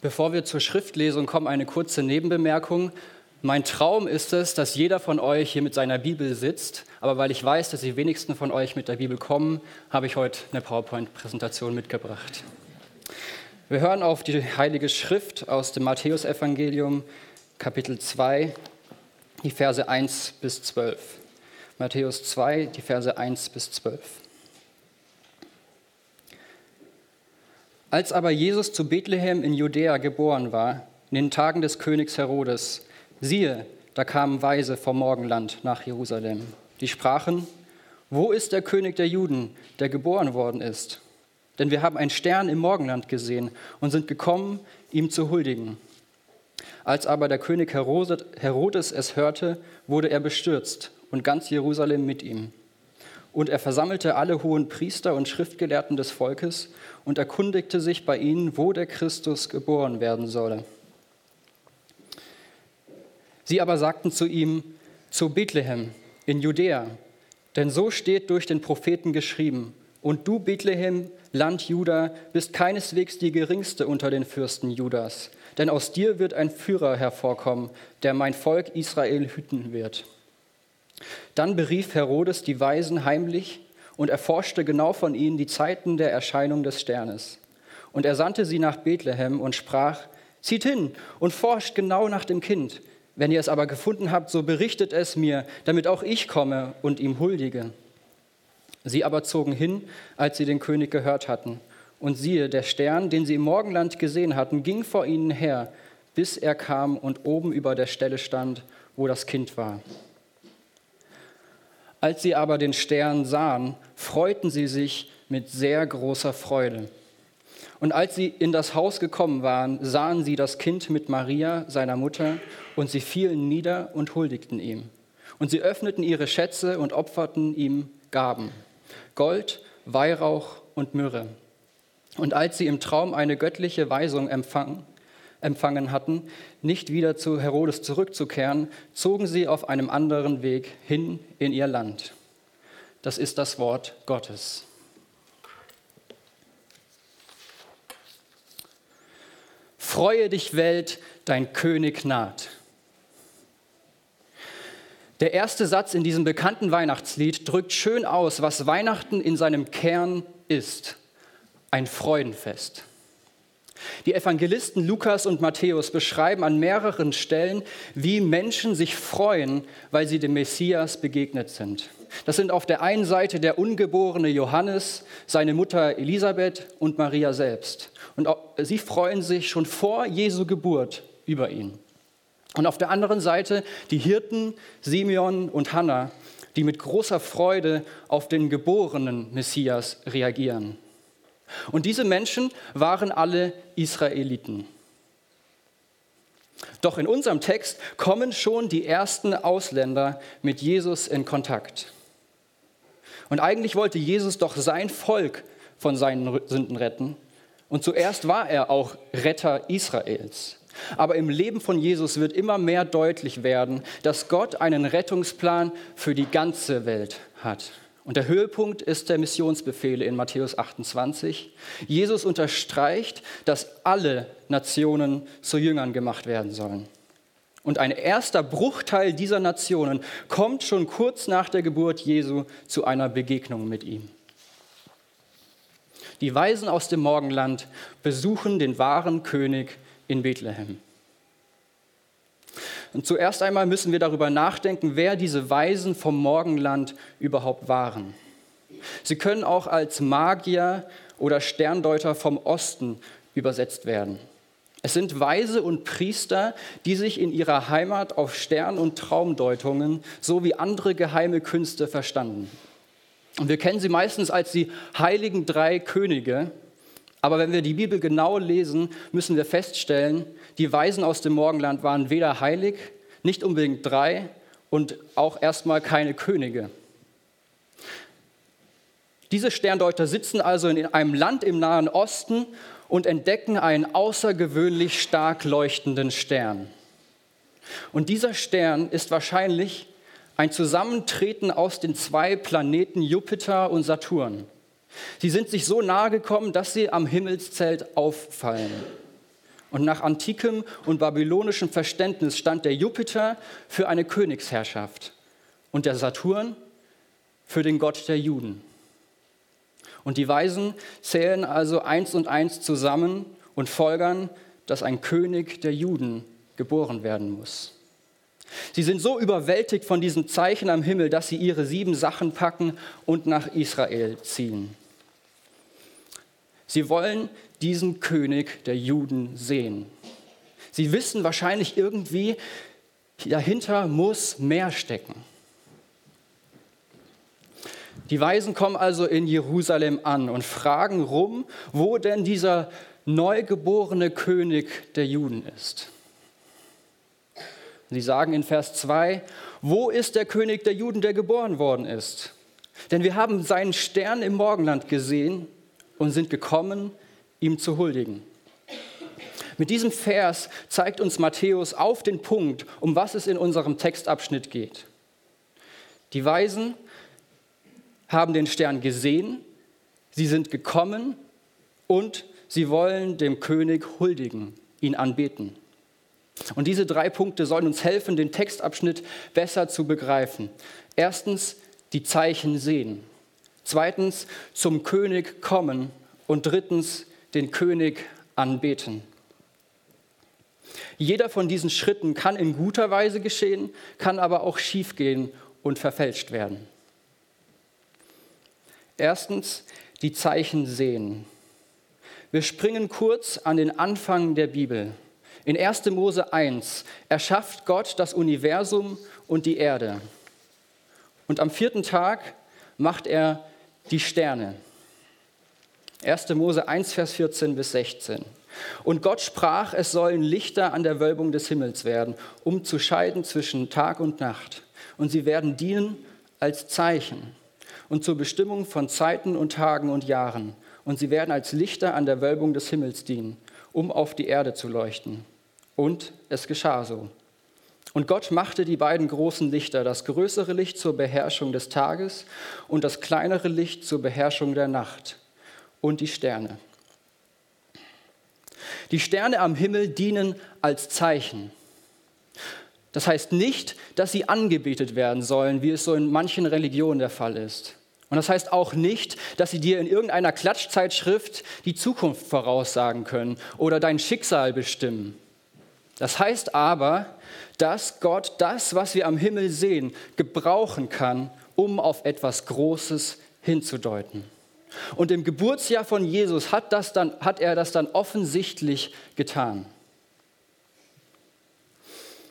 Bevor wir zur Schriftlesung kommen, eine kurze Nebenbemerkung. Mein Traum ist es, dass jeder von euch hier mit seiner Bibel sitzt. Aber weil ich weiß, dass die wenigsten von euch mit der Bibel kommen, habe ich heute eine PowerPoint-Präsentation mitgebracht. Wir hören auf die Heilige Schrift aus dem Matthäusevangelium, Kapitel 2, die Verse 1 bis 12. Matthäus 2, die Verse 1 bis 12. Als aber Jesus zu Bethlehem in Judäa geboren war, in den Tagen des Königs Herodes, siehe, da kamen Weise vom Morgenland nach Jerusalem. Die sprachen, wo ist der König der Juden, der geboren worden ist? Denn wir haben einen Stern im Morgenland gesehen und sind gekommen, ihm zu huldigen. Als aber der König Herodes es hörte, wurde er bestürzt und ganz Jerusalem mit ihm. Und er versammelte alle hohen Priester und Schriftgelehrten des Volkes und erkundigte sich bei ihnen, wo der Christus geboren werden solle. Sie aber sagten zu ihm, zu Bethlehem in Judäa, denn so steht durch den Propheten geschrieben, und du, Bethlehem, Land Juda, bist keineswegs die geringste unter den Fürsten Judas, denn aus dir wird ein Führer hervorkommen, der mein Volk Israel hüten wird. Dann berief Herodes die Weisen heimlich und erforschte genau von ihnen die Zeiten der Erscheinung des Sternes. Und er sandte sie nach Bethlehem und sprach, zieht hin und forscht genau nach dem Kind. Wenn ihr es aber gefunden habt, so berichtet es mir, damit auch ich komme und ihm huldige. Sie aber zogen hin, als sie den König gehört hatten. Und siehe, der Stern, den sie im Morgenland gesehen hatten, ging vor ihnen her, bis er kam und oben über der Stelle stand, wo das Kind war. Als sie aber den Stern sahen, freuten sie sich mit sehr großer Freude. Und als sie in das Haus gekommen waren, sahen sie das Kind mit Maria, seiner Mutter, und sie fielen nieder und huldigten ihm. Und sie öffneten ihre Schätze und opferten ihm Gaben, Gold, Weihrauch und Myrrhe. Und als sie im Traum eine göttliche Weisung empfangen, empfangen hatten, nicht wieder zu Herodes zurückzukehren, zogen sie auf einem anderen Weg hin in ihr Land. Das ist das Wort Gottes. Freue dich, Welt, dein König naht. Der erste Satz in diesem bekannten Weihnachtslied drückt schön aus, was Weihnachten in seinem Kern ist. Ein Freudenfest. Die Evangelisten Lukas und Matthäus beschreiben an mehreren Stellen, wie Menschen sich freuen, weil sie dem Messias begegnet sind. Das sind auf der einen Seite der ungeborene Johannes, seine Mutter Elisabeth und Maria selbst. Und sie freuen sich schon vor Jesu Geburt über ihn. Und auf der anderen Seite die Hirten Simeon und Hannah, die mit großer Freude auf den geborenen Messias reagieren. Und diese Menschen waren alle Israeliten. Doch in unserem Text kommen schon die ersten Ausländer mit Jesus in Kontakt. Und eigentlich wollte Jesus doch sein Volk von seinen Sünden retten. Und zuerst war er auch Retter Israels. Aber im Leben von Jesus wird immer mehr deutlich werden, dass Gott einen Rettungsplan für die ganze Welt hat. Und der Höhepunkt ist der Missionsbefehl in Matthäus 28. Jesus unterstreicht, dass alle Nationen zu Jüngern gemacht werden sollen. Und ein erster Bruchteil dieser Nationen kommt schon kurz nach der Geburt Jesu zu einer Begegnung mit ihm. Die Weisen aus dem Morgenland besuchen den wahren König in Bethlehem. Und zuerst einmal müssen wir darüber nachdenken, wer diese Weisen vom Morgenland überhaupt waren. Sie können auch als Magier oder Sterndeuter vom Osten übersetzt werden. Es sind Weise und Priester, die sich in ihrer Heimat auf Stern- und Traumdeutungen sowie andere geheime Künste verstanden. Und wir kennen sie meistens als die heiligen drei Könige. Aber wenn wir die Bibel genau lesen, müssen wir feststellen, die Weisen aus dem Morgenland waren weder heilig, nicht unbedingt drei und auch erstmal keine Könige. Diese Sterndeuter sitzen also in einem Land im Nahen Osten und entdecken einen außergewöhnlich stark leuchtenden Stern. Und dieser Stern ist wahrscheinlich ein Zusammentreten aus den zwei Planeten Jupiter und Saturn. Sie sind sich so nahe gekommen, dass sie am Himmelszelt auffallen. Und nach antikem und babylonischem Verständnis stand der Jupiter für eine Königsherrschaft und der Saturn für den Gott der Juden. Und die Weisen zählen also eins und eins zusammen und folgern, dass ein König der Juden geboren werden muss. Sie sind so überwältigt von diesem Zeichen am Himmel, dass sie ihre sieben Sachen packen und nach Israel ziehen. Sie wollen diesen König der Juden sehen. Sie wissen wahrscheinlich irgendwie, dahinter muss mehr stecken. Die Weisen kommen also in Jerusalem an und fragen rum, wo denn dieser neugeborene König der Juden ist. Sie sagen in Vers 2, wo ist der König der Juden, der geboren worden ist? Denn wir haben seinen Stern im Morgenland gesehen und sind gekommen, ihm zu huldigen. Mit diesem Vers zeigt uns Matthäus auf den Punkt, um was es in unserem Textabschnitt geht. Die Weisen haben den Stern gesehen, sie sind gekommen und sie wollen dem König huldigen, ihn anbeten. Und diese drei Punkte sollen uns helfen, den Textabschnitt besser zu begreifen. Erstens, die Zeichen sehen. Zweitens, zum König kommen. Und drittens, den König anbeten. Jeder von diesen Schritten kann in guter Weise geschehen, kann aber auch schiefgehen und verfälscht werden. Erstens, die Zeichen sehen. Wir springen kurz an den Anfang der Bibel. In 1. Mose 1 erschafft Gott das Universum und die Erde. Und am vierten Tag macht er die Sterne. 1. Mose 1, Vers 14 bis 16. Und Gott sprach, es sollen Lichter an der Wölbung des Himmels werden, um zu scheiden zwischen Tag und Nacht. Und sie werden dienen als Zeichen und zur Bestimmung von Zeiten und Tagen und Jahren. Und sie werden als Lichter an der Wölbung des Himmels dienen, um auf die Erde zu leuchten. Und es geschah so. Und Gott machte die beiden großen Lichter, das größere Licht zur Beherrschung des Tages und das kleinere Licht zur Beherrschung der Nacht und die Sterne. Die Sterne am Himmel dienen als Zeichen. Das heißt nicht, dass sie angebetet werden sollen, wie es so in manchen Religionen der Fall ist. Und das heißt auch nicht, dass sie dir in irgendeiner Klatschzeitschrift die Zukunft voraussagen können oder dein Schicksal bestimmen. Das heißt aber, dass Gott das, was wir am Himmel sehen, gebrauchen kann, um auf etwas Großes hinzudeuten. Und im Geburtsjahr von Jesus hat, das dann, hat er das dann offensichtlich getan.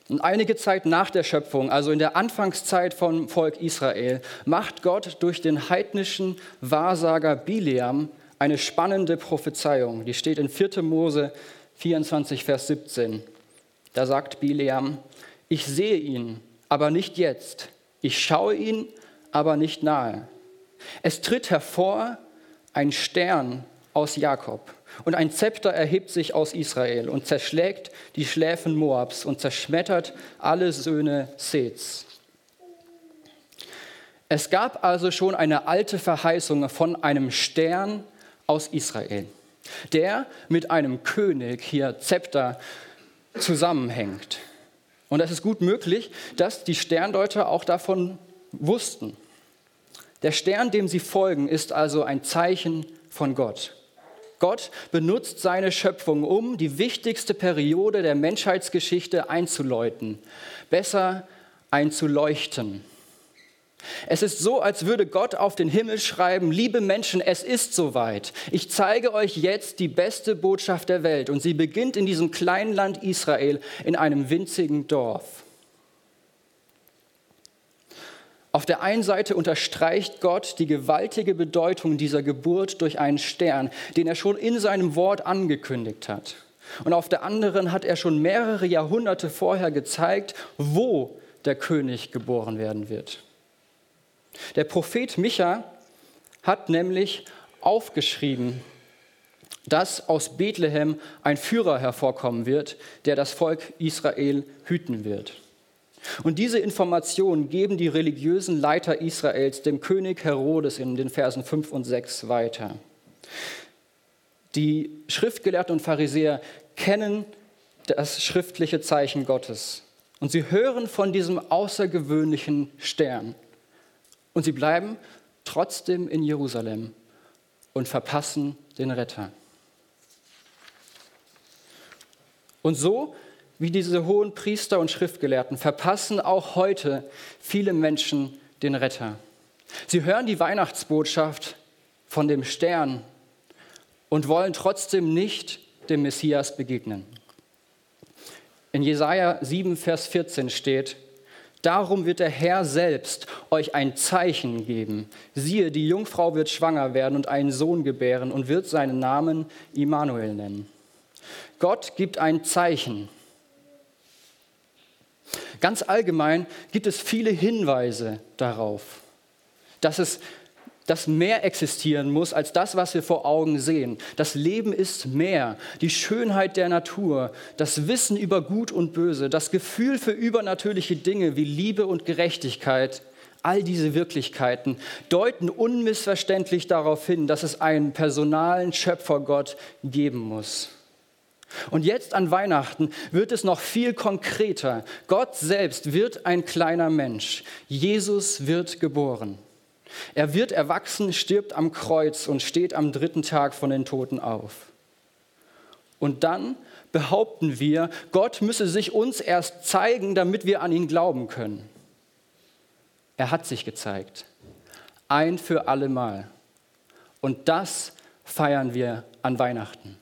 Und einige Zeit nach der Schöpfung, also in der Anfangszeit vom Volk Israel, macht Gott durch den heidnischen Wahrsager Bileam eine spannende Prophezeiung. Die steht in 4. Mose 24, Vers 17. Da sagt Bileam, ich sehe ihn, aber nicht jetzt. Ich schaue ihn, aber nicht nahe. Es tritt hervor ein Stern aus Jakob und ein Zepter erhebt sich aus Israel und zerschlägt die Schläfen Moabs und zerschmettert alle Söhne Seths. Es gab also schon eine alte Verheißung von einem Stern aus Israel, der mit einem König hier Zepter zusammenhängt. Und es ist gut möglich, dass die Sterndeuter auch davon wussten. Der Stern, dem sie folgen, ist also ein Zeichen von Gott. Gott benutzt seine Schöpfung, um die wichtigste Periode der Menschheitsgeschichte einzuläuten, besser einzuleuchten. Es ist so, als würde Gott auf den Himmel schreiben, liebe Menschen, es ist soweit. Ich zeige euch jetzt die beste Botschaft der Welt. Und sie beginnt in diesem kleinen Land Israel, in einem winzigen Dorf. Auf der einen Seite unterstreicht Gott die gewaltige Bedeutung dieser Geburt durch einen Stern, den er schon in seinem Wort angekündigt hat. Und auf der anderen hat er schon mehrere Jahrhunderte vorher gezeigt, wo der König geboren werden wird. Der Prophet Micha hat nämlich aufgeschrieben, dass aus Bethlehem ein Führer hervorkommen wird, der das Volk Israel hüten wird. Und diese Informationen geben die religiösen Leiter Israels dem König Herodes in den Versen 5 und 6 weiter. Die Schriftgelehrten und Pharisäer kennen das schriftliche Zeichen Gottes. Und sie hören von diesem außergewöhnlichen Stern. Und sie bleiben trotzdem in Jerusalem und verpassen den Retter. Und so wie diese hohen Priester und Schriftgelehrten verpassen auch heute viele Menschen den Retter. Sie hören die Weihnachtsbotschaft von dem Stern und wollen trotzdem nicht dem Messias begegnen. In Jesaja 7, Vers 14 steht: Darum wird der Herr selbst euch ein Zeichen geben. Siehe, die Jungfrau wird schwanger werden und einen Sohn gebären und wird seinen Namen Immanuel nennen. Gott gibt ein Zeichen. Ganz allgemein gibt es viele Hinweise darauf, dass es dass mehr existieren muss als das, was wir vor Augen sehen. Das Leben ist mehr. Die Schönheit der Natur, das Wissen über Gut und Böse, das Gefühl für übernatürliche Dinge wie Liebe und Gerechtigkeit, all diese Wirklichkeiten deuten unmissverständlich darauf hin, dass es einen personalen Schöpfergott geben muss. Und jetzt an Weihnachten wird es noch viel konkreter. Gott selbst wird ein kleiner Mensch. Jesus wird geboren. Er wird erwachsen, stirbt am Kreuz und steht am dritten Tag von den Toten auf. Und dann behaupten wir, Gott müsse sich uns erst zeigen, damit wir an ihn glauben können. Er hat sich gezeigt. Ein für allemal. Und das feiern wir an Weihnachten.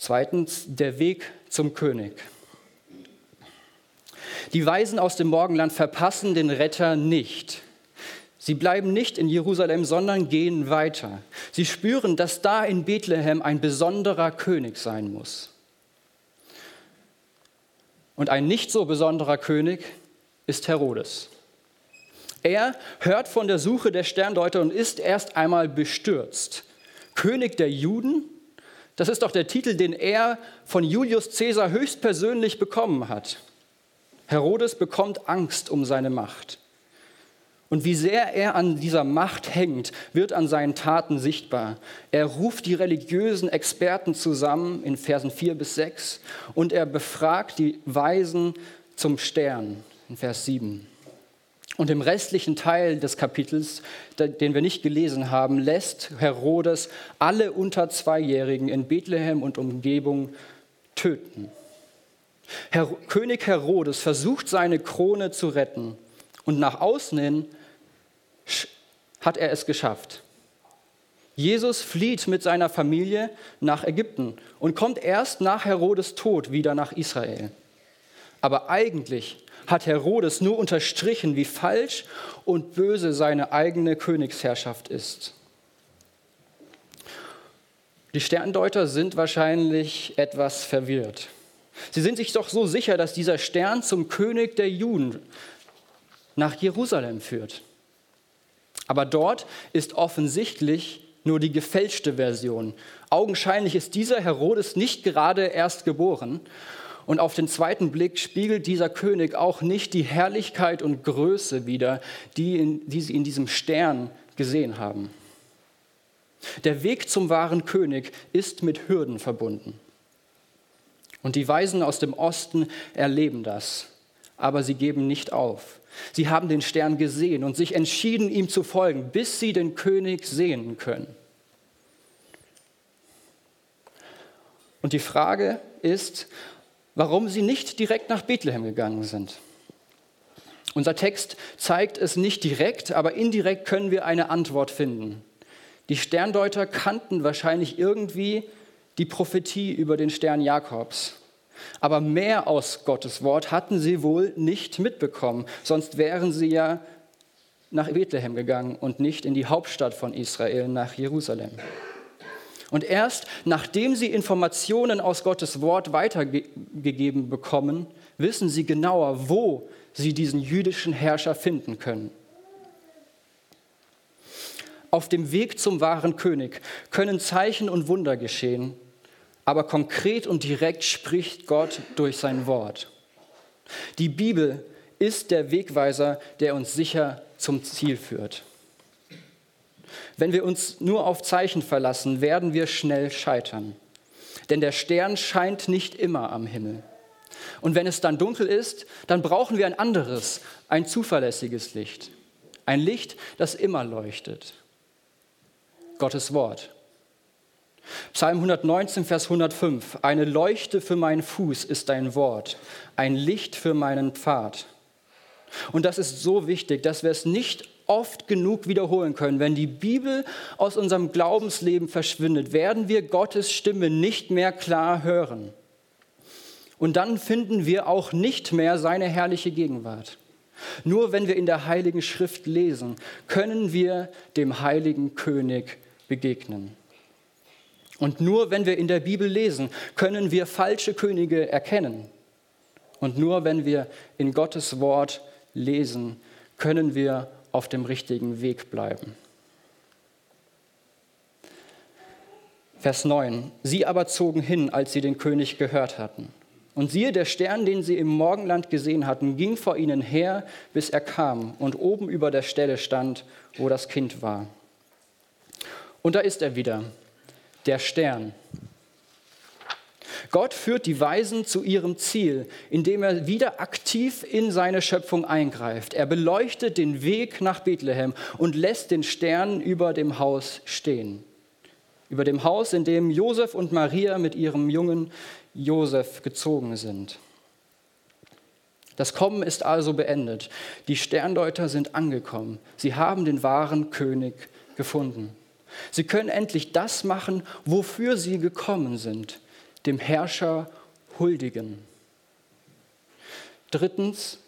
Zweitens, der Weg zum König. Die Weisen aus dem Morgenland verpassen den Retter nicht. Sie bleiben nicht in Jerusalem, sondern gehen weiter. Sie spüren, dass da in Bethlehem ein besonderer König sein muss. Und ein nicht so besonderer König ist Herodes. Er hört von der Suche der Sterndeuter und ist erst einmal bestürzt. König der Juden? Das ist doch der Titel, den er von Julius Caesar höchstpersönlich bekommen hat. Herodes bekommt Angst um seine Macht. Und wie sehr er an dieser Macht hängt, wird an seinen Taten sichtbar. Er ruft die religiösen Experten zusammen in Versen 4 bis 6 und er befragt die Weisen zum Stern in Vers 7. Und im restlichen Teil des Kapitels, den wir nicht gelesen haben, lässt Herodes alle unter Zweijährigen in Bethlehem und Umgebung töten. Herr, König Herodes versucht seine Krone zu retten und nach außen hin hat er es geschafft. Jesus flieht mit seiner Familie nach Ägypten und kommt erst nach Herodes Tod wieder nach Israel. Aber eigentlich hat Herodes nur unterstrichen, wie falsch und böse seine eigene Königsherrschaft ist. Die Sterndeuter sind wahrscheinlich etwas verwirrt. Sie sind sich doch so sicher, dass dieser Stern zum König der Juden nach Jerusalem führt. Aber dort ist offensichtlich nur die gefälschte Version. Augenscheinlich ist dieser Herodes nicht gerade erst geboren und auf den zweiten Blick spiegelt dieser König auch nicht die Herrlichkeit und Größe wider, die, in, die sie in diesem Stern gesehen haben. Der Weg zum wahren König ist mit Hürden verbunden. Und die Weisen aus dem Osten erleben das, aber sie geben nicht auf. Sie haben den Stern gesehen und sich entschieden, ihm zu folgen, bis sie den König sehen können. Und die Frage ist, warum sie nicht direkt nach Bethlehem gegangen sind. Unser Text zeigt es nicht direkt, aber indirekt können wir eine Antwort finden. Die Sterndeuter kannten wahrscheinlich irgendwie die Prophetie über den Stern Jakobs. Aber mehr aus Gottes Wort hatten sie wohl nicht mitbekommen, sonst wären sie ja nach Bethlehem gegangen und nicht in die Hauptstadt von Israel, nach Jerusalem. Und erst nachdem sie Informationen aus Gottes Wort weitergegeben bekommen, wissen sie genauer, wo sie diesen jüdischen Herrscher finden können. Auf dem Weg zum wahren König können Zeichen und Wunder geschehen, aber konkret und direkt spricht Gott durch sein Wort. Die Bibel ist der Wegweiser, der uns sicher zum Ziel führt. Wenn wir uns nur auf Zeichen verlassen, werden wir schnell scheitern. Denn der Stern scheint nicht immer am Himmel. Und wenn es dann dunkel ist, dann brauchen wir ein anderes, ein zuverlässiges Licht. Ein Licht, das immer leuchtet. Gottes Wort. Psalm 119, Vers 105. Eine Leuchte für meinen Fuß ist dein Wort, ein Licht für meinen Pfad. Und das ist so wichtig, dass wir es nicht oft genug wiederholen können. Wenn die Bibel aus unserem Glaubensleben verschwindet, werden wir Gottes Stimme nicht mehr klar hören. Und dann finden wir auch nicht mehr seine herrliche Gegenwart. Nur wenn wir in der Heiligen Schrift lesen, können wir dem heiligen König begegnen. Und nur wenn wir in der Bibel lesen, können wir falsche Könige erkennen. Und nur wenn wir in Gottes Wort lesen, können wir auf dem richtigen Weg bleiben. Vers 9. Sie aber zogen hin, als sie den König gehört hatten. Und siehe, der Stern, den sie im Morgenland gesehen hatten, ging vor ihnen her, bis er kam und oben über der Stelle stand, wo das Kind war. Und da ist er wieder, der Stern. Gott führt die Weisen zu ihrem Ziel, indem er wieder aktiv in seine Schöpfung eingreift. Er beleuchtet den Weg nach Bethlehem und lässt den Stern über dem Haus stehen. Über dem Haus, in dem Josef und Maria mit ihrem jungen Josef gezogen sind. Das Kommen ist also beendet. Die Sterndeuter sind angekommen. Sie haben den wahren König gefunden. Sie können endlich das machen, wofür sie gekommen sind, dem Herrscher huldigen. Drittens,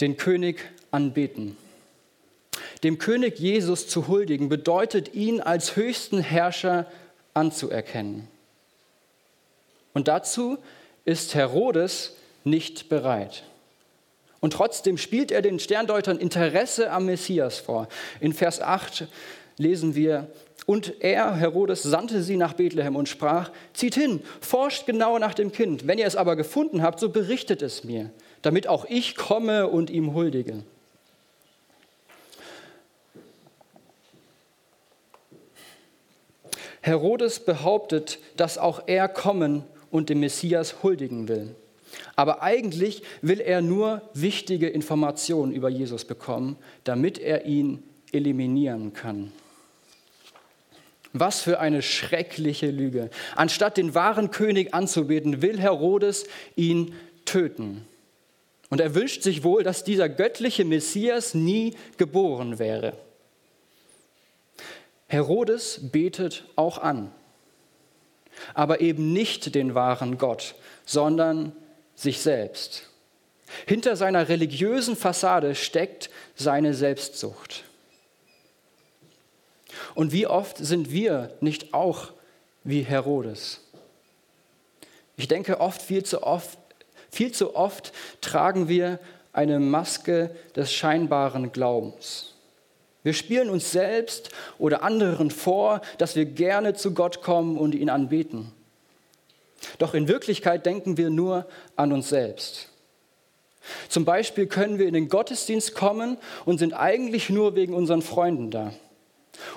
den König anbeten. Dem König Jesus zu huldigen bedeutet, ihn als höchsten Herrscher anzuerkennen. Und dazu ist Herodes nicht bereit. Und trotzdem spielt er den Sterndeutern Interesse am Messias vor. In Vers 8 lesen wir, und er, Herodes, sandte sie nach Bethlehem und sprach, zieht hin, forscht genau nach dem Kind. Wenn ihr es aber gefunden habt, so berichtet es mir, damit auch ich komme und ihm huldige. Herodes behauptet, dass auch er kommen und dem Messias huldigen will. Aber eigentlich will er nur wichtige Informationen über Jesus bekommen, damit er ihn eliminieren kann. Was für eine schreckliche Lüge. Anstatt den wahren König anzubeten, will Herodes ihn töten. Und er wünscht sich wohl, dass dieser göttliche Messias nie geboren wäre. Herodes betet auch an, aber eben nicht den wahren Gott, sondern sich selbst. Hinter seiner religiösen Fassade steckt seine Selbstsucht. Und wie oft sind wir nicht auch wie Herodes? Ich denke, oft, viel zu oft, viel zu oft tragen wir eine Maske des scheinbaren Glaubens. Wir spielen uns selbst oder anderen vor, dass wir gerne zu Gott kommen und ihn anbeten. Doch in Wirklichkeit denken wir nur an uns selbst. Zum Beispiel können wir in den Gottesdienst kommen und sind eigentlich nur wegen unseren Freunden da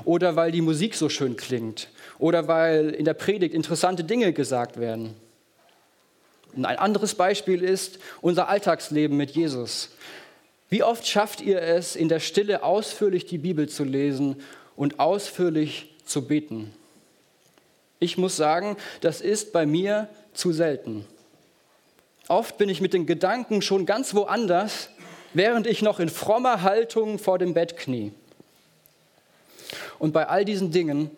oder weil die Musik so schön klingt oder weil in der Predigt interessante Dinge gesagt werden. Und ein anderes Beispiel ist unser Alltagsleben mit Jesus. Wie oft schafft ihr es, in der Stille ausführlich die Bibel zu lesen und ausführlich zu beten? Ich muss sagen, das ist bei mir zu selten. Oft bin ich mit den Gedanken schon ganz woanders, während ich noch in frommer Haltung vor dem Bett knie. Und bei all diesen Dingen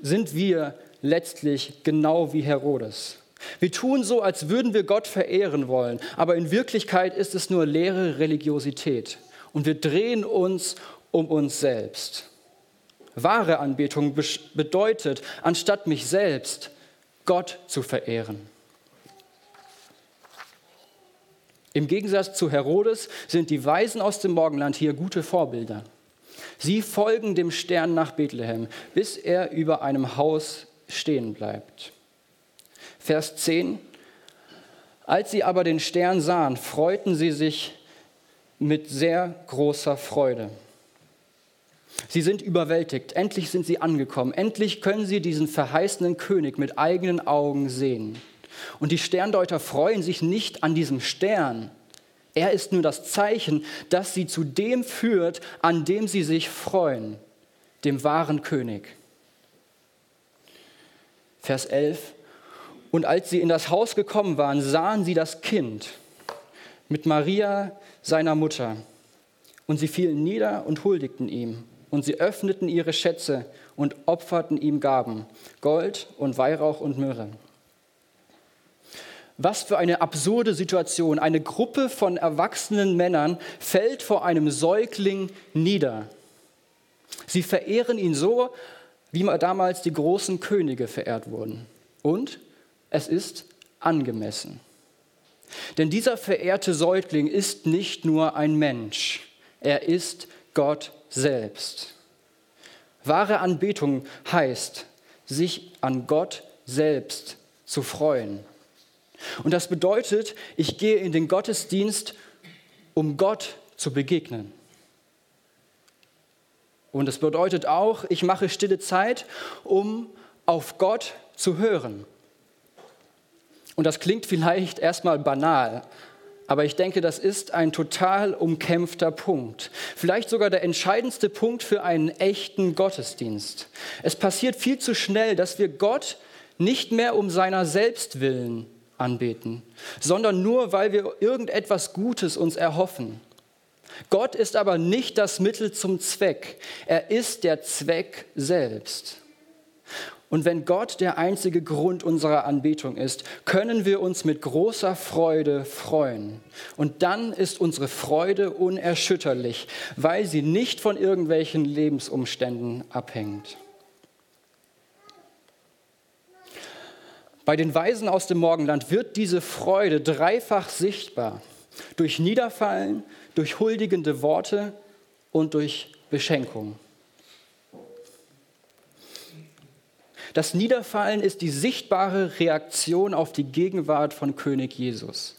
sind wir letztlich genau wie Herodes. Wir tun so, als würden wir Gott verehren wollen, aber in Wirklichkeit ist es nur leere Religiosität und wir drehen uns um uns selbst. Wahre Anbetung bedeutet, anstatt mich selbst, Gott zu verehren. Im Gegensatz zu Herodes sind die Weisen aus dem Morgenland hier gute Vorbilder. Sie folgen dem Stern nach Bethlehem, bis er über einem Haus stehen bleibt. Vers 10. Als sie aber den Stern sahen, freuten sie sich mit sehr großer Freude. Sie sind überwältigt. Endlich sind sie angekommen. Endlich können sie diesen verheißenen König mit eigenen Augen sehen. Und die Sterndeuter freuen sich nicht an diesem Stern. Er ist nur das Zeichen, das sie zu dem führt, an dem sie sich freuen, dem wahren König. Vers 11. Und als sie in das Haus gekommen waren, sahen sie das Kind mit Maria, seiner Mutter. Und sie fielen nieder und huldigten ihm. Und sie öffneten ihre Schätze und opferten ihm Gaben, Gold und Weihrauch und Myrrhe. Was für eine absurde Situation. Eine Gruppe von erwachsenen Männern fällt vor einem Säugling nieder. Sie verehren ihn so, wie damals die großen Könige verehrt wurden. Und es ist angemessen. Denn dieser verehrte Säugling ist nicht nur ein Mensch, er ist Gott selbst. Wahre Anbetung heißt, sich an Gott selbst zu freuen. Und das bedeutet, ich gehe in den Gottesdienst, um Gott zu begegnen. Und es bedeutet auch, ich mache stille Zeit, um auf Gott zu hören. Und das klingt vielleicht erstmal banal, aber ich denke, das ist ein total umkämpfter Punkt. Vielleicht sogar der entscheidendste Punkt für einen echten Gottesdienst. Es passiert viel zu schnell, dass wir Gott nicht mehr um seiner selbst willen anbeten, sondern nur, weil wir irgendetwas Gutes uns erhoffen. Gott ist aber nicht das Mittel zum Zweck, er ist der Zweck selbst. Und wenn Gott der einzige Grund unserer Anbetung ist, können wir uns mit großer Freude freuen. Und dann ist unsere Freude unerschütterlich, weil sie nicht von irgendwelchen Lebensumständen abhängt. Bei den Weisen aus dem Morgenland wird diese Freude dreifach sichtbar. Durch Niederfallen, durch huldigende Worte und durch Beschenkung. Das Niederfallen ist die sichtbare Reaktion auf die Gegenwart von König Jesus.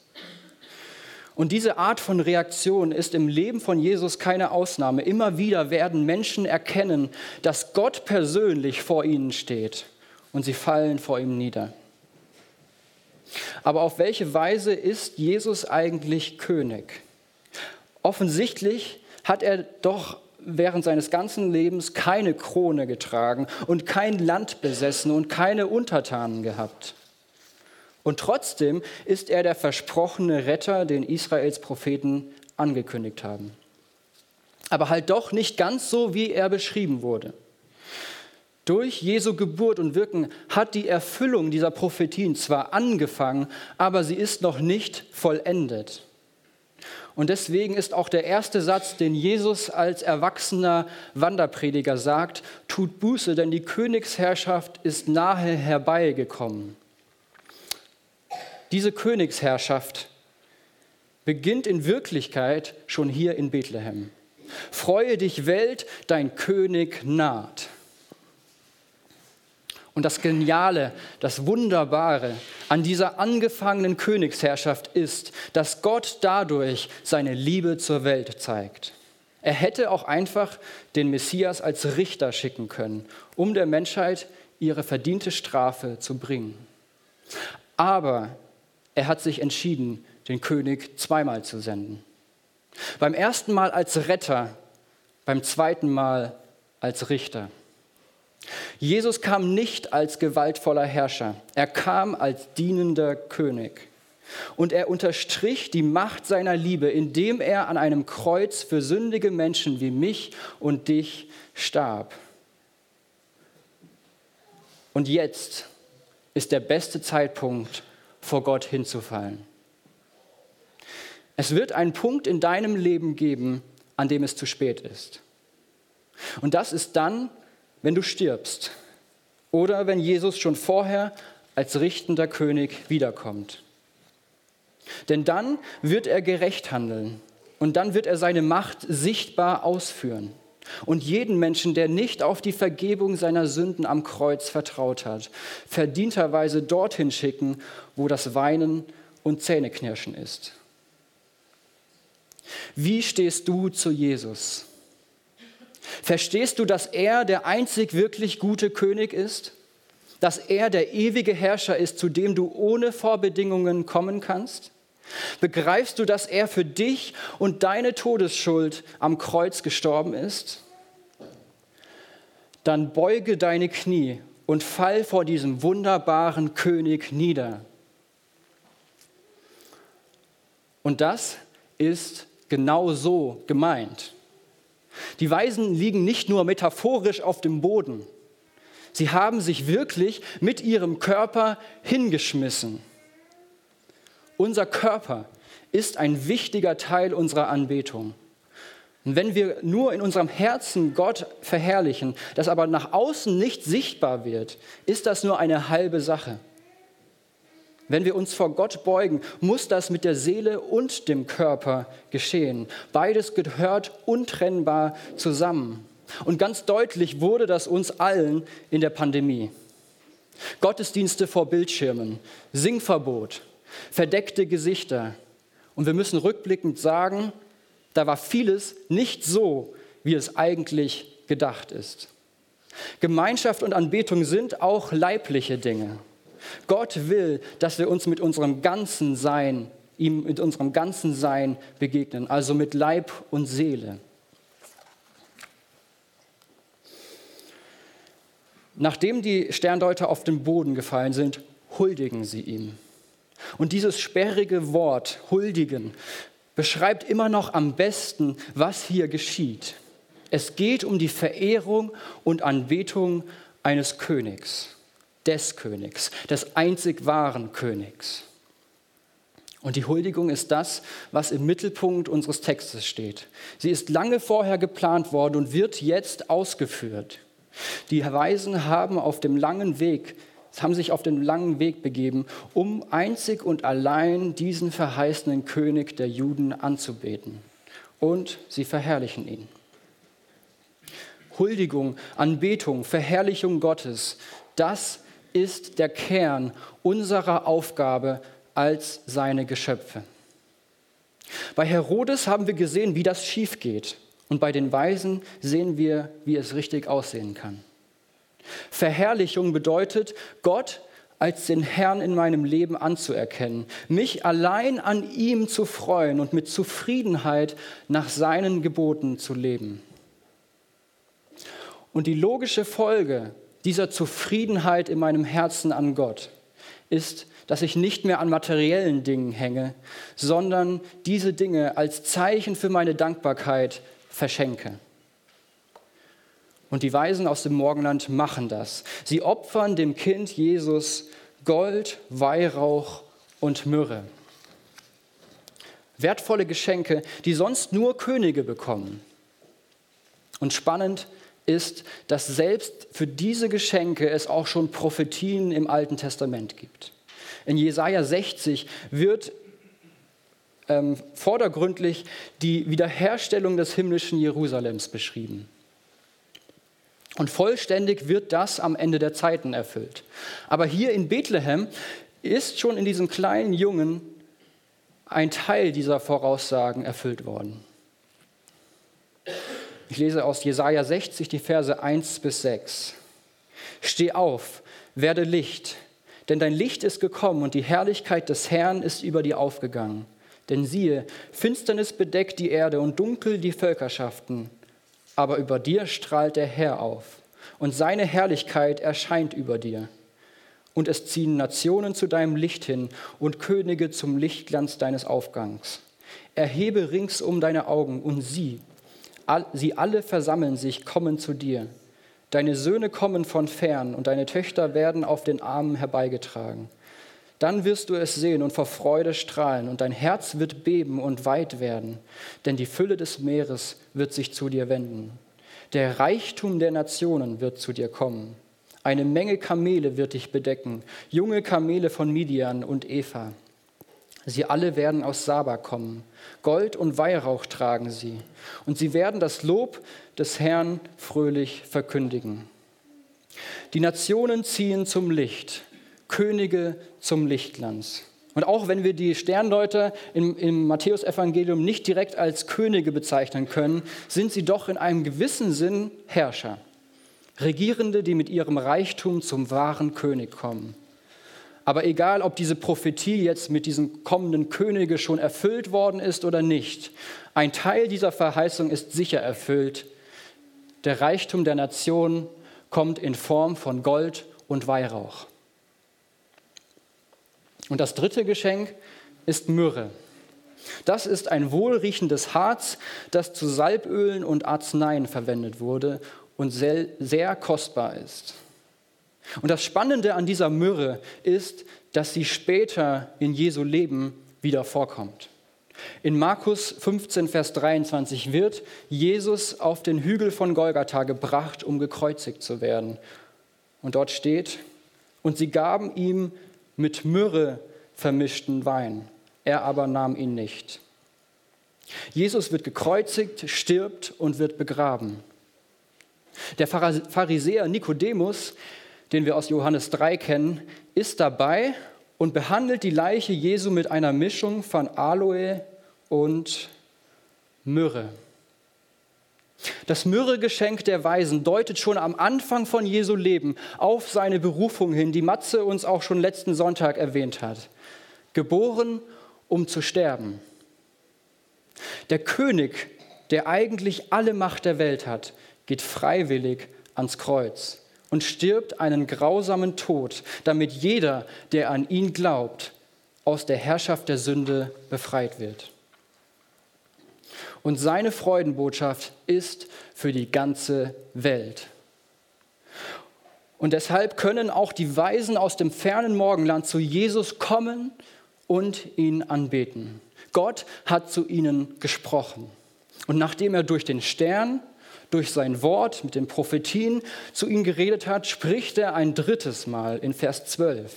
Und diese Art von Reaktion ist im Leben von Jesus keine Ausnahme. Immer wieder werden Menschen erkennen, dass Gott persönlich vor ihnen steht und sie fallen vor ihm nieder. Aber auf welche Weise ist Jesus eigentlich König? Offensichtlich hat er doch während seines ganzen Lebens keine Krone getragen und kein Land besessen und keine Untertanen gehabt. Und trotzdem ist er der versprochene Retter, den Israels Propheten angekündigt haben. Aber halt doch nicht ganz so, wie er beschrieben wurde. Durch Jesu Geburt und Wirken hat die Erfüllung dieser Prophetien zwar angefangen, aber sie ist noch nicht vollendet. Und deswegen ist auch der erste Satz, den Jesus als erwachsener Wanderprediger sagt, tut Buße, denn die Königsherrschaft ist nahe herbeigekommen. Diese Königsherrschaft beginnt in Wirklichkeit schon hier in Bethlehem. Freue dich, Welt, dein König naht. Und das Geniale, das Wunderbare an dieser angefangenen Königsherrschaft ist, dass Gott dadurch seine Liebe zur Welt zeigt. Er hätte auch einfach den Messias als Richter schicken können, um der Menschheit ihre verdiente Strafe zu bringen. Aber er hat sich entschieden, den König zweimal zu senden. Beim ersten Mal als Retter, beim zweiten Mal als Richter. Jesus kam nicht als gewaltvoller Herrscher, er kam als dienender König. Und er unterstrich die Macht seiner Liebe, indem er an einem Kreuz für sündige Menschen wie mich und dich starb. Und jetzt ist der beste Zeitpunkt, vor Gott hinzufallen. Es wird einen Punkt in deinem Leben geben, an dem es zu spät ist. Und das ist dann, wenn du stirbst oder wenn Jesus schon vorher als richtender König wiederkommt. Denn dann wird er gerecht handeln und dann wird er seine Macht sichtbar ausführen. Und jeden Menschen, der nicht auf die Vergebung seiner Sünden am Kreuz vertraut hat, verdienterweise dorthin schicken, wo das Weinen und Zähneknirschen ist. Wie stehst du zu Jesus? Verstehst du, dass er der einzig wirklich gute König ist? Dass er der ewige Herrscher ist, zu dem du ohne Vorbedingungen kommen kannst? Begreifst du, dass er für dich und deine Todesschuld am Kreuz gestorben ist? Dann beuge deine Knie und fall vor diesem wunderbaren König nieder. Und das ist genau so gemeint. Die Weisen liegen nicht nur metaphorisch auf dem Boden, sie haben sich wirklich mit ihrem Körper hingeschmissen. Unser Körper ist ein wichtiger Teil unserer Anbetung. Und wenn wir nur in unserem Herzen Gott verherrlichen, das aber nach außen nicht sichtbar wird, ist das nur eine halbe Sache. Wenn wir uns vor Gott beugen, muss das mit der Seele und dem Körper geschehen. Beides gehört untrennbar zusammen. Und ganz deutlich wurde das uns allen in der Pandemie. Gottesdienste vor Bildschirmen, Singverbot, verdeckte Gesichter. Und wir müssen rückblickend sagen, da war vieles nicht so, wie es eigentlich gedacht ist. Gemeinschaft und Anbetung sind auch leibliche Dinge. Gott will, dass wir uns mit unserem ganzen Sein, ihm mit unserem ganzen Sein begegnen, also mit Leib und Seele. Nachdem die Sterndeuter auf den Boden gefallen sind, huldigen sie ihm. Und dieses sperrige Wort, huldigen, beschreibt immer noch am besten, was hier geschieht. Es geht um die Verehrung und Anbetung eines Königs, des Königs, des einzig wahren Königs. Und die Huldigung ist das, was im Mittelpunkt unseres Textes steht. Sie ist lange vorher geplant worden und wird jetzt ausgeführt. Die Weisen haben auf dem langen Weg haben sich auf den langen Weg begeben, um einzig und allein diesen verheißenen König der Juden anzubeten. Und sie verherrlichen ihn. Huldigung, Anbetung, Verherrlichung Gottes, das ist der Kern unserer Aufgabe als seine Geschöpfe. Bei Herodes haben wir gesehen, wie das schief geht. Und bei den Weisen sehen wir, wie es richtig aussehen kann. Verherrlichung bedeutet, Gott als den Herrn in meinem Leben anzuerkennen, mich allein an ihm zu freuen und mit Zufriedenheit nach seinen Geboten zu leben. Und die logische Folge dieser Zufriedenheit in meinem Herzen an Gott ist, dass ich nicht mehr an materiellen Dingen hänge, sondern diese Dinge als Zeichen für meine Dankbarkeit verschenke. Und die Weisen aus dem Morgenland machen das. Sie opfern dem Kind Jesus Gold, Weihrauch und Myrrhe. Wertvolle Geschenke, die sonst nur Könige bekommen. Und spannend ist, dass selbst für diese Geschenke es auch schon Prophetien im Alten Testament gibt. In Jesaja 60 wird ähm, vordergründlich die Wiederherstellung des himmlischen Jerusalems beschrieben. Und vollständig wird das am Ende der Zeiten erfüllt. Aber hier in Bethlehem ist schon in diesem kleinen Jungen ein Teil dieser Voraussagen erfüllt worden. Ich lese aus Jesaja 60 die Verse 1 bis 6. Steh auf, werde Licht, denn dein Licht ist gekommen und die Herrlichkeit des Herrn ist über dir aufgegangen. Denn siehe, Finsternis bedeckt die Erde und dunkel die Völkerschaften aber über dir strahlt der Herr auf und seine Herrlichkeit erscheint über dir. Und es ziehen Nationen zu deinem Licht hin und Könige zum Lichtglanz deines Aufgangs. Erhebe ringsum deine Augen und sieh, sie alle versammeln sich, kommen zu dir. Deine Söhne kommen von fern und deine Töchter werden auf den Armen herbeigetragen. Dann wirst du es sehen und vor Freude strahlen und dein Herz wird beben und weit werden, denn die Fülle des Meeres wird sich zu dir wenden. Der Reichtum der Nationen wird zu dir kommen. Eine Menge Kamele wird dich bedecken, junge Kamele von Midian und Eva. Sie alle werden aus Saba kommen. Gold und Weihrauch tragen sie. Und sie werden das Lob des Herrn fröhlich verkündigen. Die Nationen ziehen zum Licht. Könige zum Lichtglanz. Und auch wenn wir die Sterndeuter im, im Matthäusevangelium nicht direkt als Könige bezeichnen können, sind sie doch in einem gewissen Sinn Herrscher. Regierende, die mit ihrem Reichtum zum wahren König kommen. Aber egal, ob diese Prophetie jetzt mit diesem kommenden Könige schon erfüllt worden ist oder nicht, ein Teil dieser Verheißung ist sicher erfüllt. Der Reichtum der Nation kommt in Form von Gold und Weihrauch. Und das dritte Geschenk ist Myrrhe. Das ist ein wohlriechendes Harz, das zu Salbölen und Arzneien verwendet wurde und sehr kostbar ist. Und das Spannende an dieser Myrrhe ist, dass sie später in Jesu Leben wieder vorkommt. In Markus 15, Vers 23 wird Jesus auf den Hügel von Golgatha gebracht, um gekreuzigt zu werden. Und dort steht, und sie gaben ihm mit Myrrhe vermischten Wein. Er aber nahm ihn nicht. Jesus wird gekreuzigt, stirbt und wird begraben. Der Pharisäer Nikodemus den wir aus Johannes 3 kennen, ist dabei und behandelt die Leiche Jesu mit einer Mischung von Aloe und Myrrhe. Das Myrrhegeschenk der Weisen deutet schon am Anfang von Jesu Leben auf seine Berufung hin, die Matze uns auch schon letzten Sonntag erwähnt hat. Geboren, um zu sterben. Der König, der eigentlich alle Macht der Welt hat, geht freiwillig ans Kreuz und stirbt einen grausamen Tod, damit jeder, der an ihn glaubt, aus der Herrschaft der Sünde befreit wird. Und seine Freudenbotschaft ist für die ganze Welt. Und deshalb können auch die Weisen aus dem fernen Morgenland zu Jesus kommen und ihn anbeten. Gott hat zu ihnen gesprochen. Und nachdem er durch den Stern durch sein Wort mit den Prophetien zu ihnen geredet hat, spricht er ein drittes Mal in Vers 12.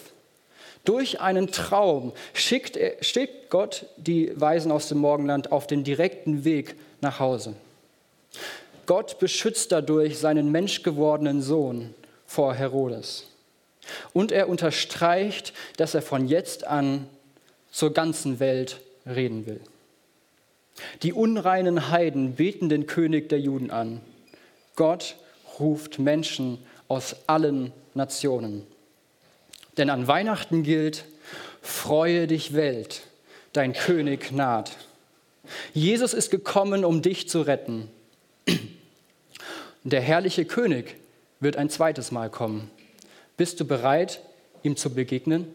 Durch einen Traum schickt, er, schickt Gott die Weisen aus dem Morgenland auf den direkten Weg nach Hause. Gott beschützt dadurch seinen menschgewordenen Sohn vor Herodes. Und er unterstreicht, dass er von jetzt an zur ganzen Welt reden will. Die unreinen Heiden beten den König der Juden an. Gott ruft Menschen aus allen Nationen. Denn an Weihnachten gilt, freue dich Welt, dein König naht. Jesus ist gekommen, um dich zu retten. Der herrliche König wird ein zweites Mal kommen. Bist du bereit, ihm zu begegnen?